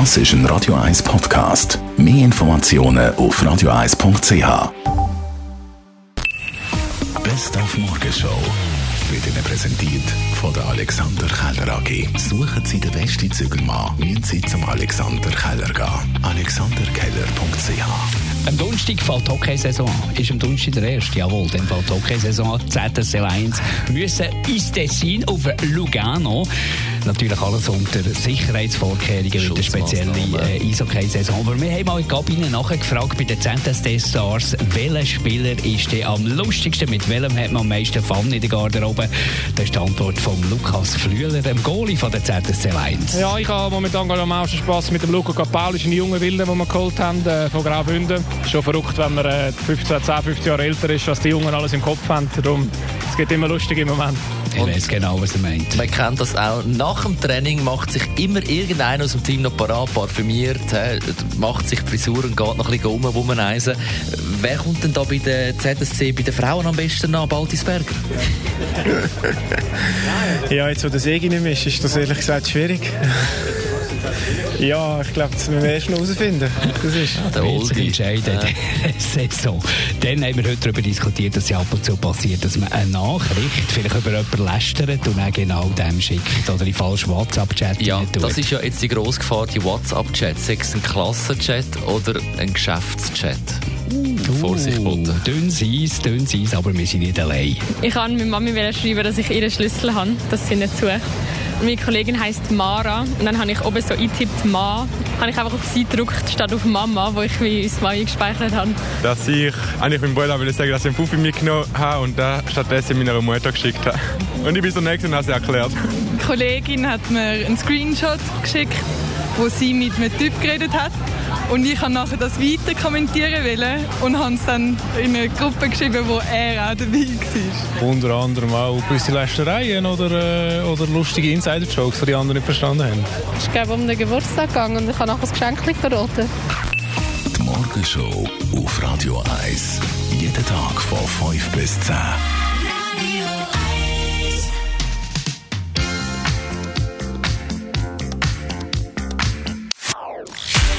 Das ist ein Radio 1 Podcast. Mehr Informationen auf radio1.ch. Best auf Morgenshow wird Ihnen präsentiert von der Alexander Keller AG. Suchen Sie den besten Zügelmann, müssen Sie zum Alexander Keller gehen. alexanderkeller.ch am Donnerstag fällt die Hockeysaison an. Ist am Donnerstag der erste, jawohl. Dann fällt die Hockeysaison an. ZSL 1 müssen ins Tessin auf Lugano. Natürlich alles unter Sicherheitsvorkehrungen mit der speziellen äh, Eishockey-Saison. Aber wir haben mal in die Kabine nachgefragt bei den ZSD Stars, welcher Spieler ist der am lustigsten, mit welchem hat man am meisten Fun in der Garderobe? Das ist die Antwort von Lukas Flühler, dem Goalie von der ZSC 1. Ja, ich habe momentan am meisten Spass mit dem Luca Capalli, ein junger Wilde, den wir geholt haben, äh, von Graubünden. Schon verrückt, wenn man äh, 15, 10, 15 Jahre älter ist, was die Jungen alles im Kopf haben. Darum, es geht immer lustig im Moment. Ich weiß genau, was er meint. Man kennt das auch. Nach dem Training macht sich immer irgendeiner aus dem Team noch parat, parfümiert, macht sich die Frisur und geht noch ein bisschen um, womanizen. Wer kommt denn da bei der ZSC, bei den Frauen am besten nach Baltisberger? ja, jetzt wo der Segi nicht mehr ist, ist das ehrlich gesagt schwierig. Ja, ich glaube, das müssen wir erst noch herausfinden. Das ist ja, der Oldie. entscheiden. Ja. so. Dann haben wir heute darüber diskutiert, dass es ab und zu passiert, dass man eine Nachricht vielleicht über jemanden lästert und dann genau dem schickt oder in falschen WhatsApp-Chat Ja, das ist ja jetzt die grosse Gefahr, die WhatsApp-Chat. Sei es ein Klassenchat oder ein Geschäftschat. Uh, Vorsicht, Boden. Dünn Eis, dünn Eis, aber wir sind nicht allein. Ich kann meiner Mami schreiben, dass ich ihren Schlüssel habe, dass sie nicht sucht. Meine Kollegin heißt Mara und dann habe ich oben so eingetippt Ma, habe ich einfach auf sie gedruckt statt auf Mama, wo ich wie ins Mai gespeichert habe. Dass ich eigentlich meinem Bruder will sagen, dass ich einen Puffi mitgenommen habe und da stattdessen meiner Mutter geschickt habe. Und ich bin so nett und habe sie erklärt. Die Kollegin hat mir einen Screenshot geschickt, wo sie mit einem Typ geredet hat und ich habe nachher das weiter kommentieren wollen und habe es dann in eine Gruppe geschrieben, wo er auch dabei war. Unter anderem auch gewisse Lästereien oder, äh, oder lustige Insider-Jokes, die die anderen nicht verstanden haben. Es ging um den Geburtstag gegangen und ich habe nachher das Geschenk verraten. Die Morgenshow auf Radio 1. Jeden Tag von 5 bis 10.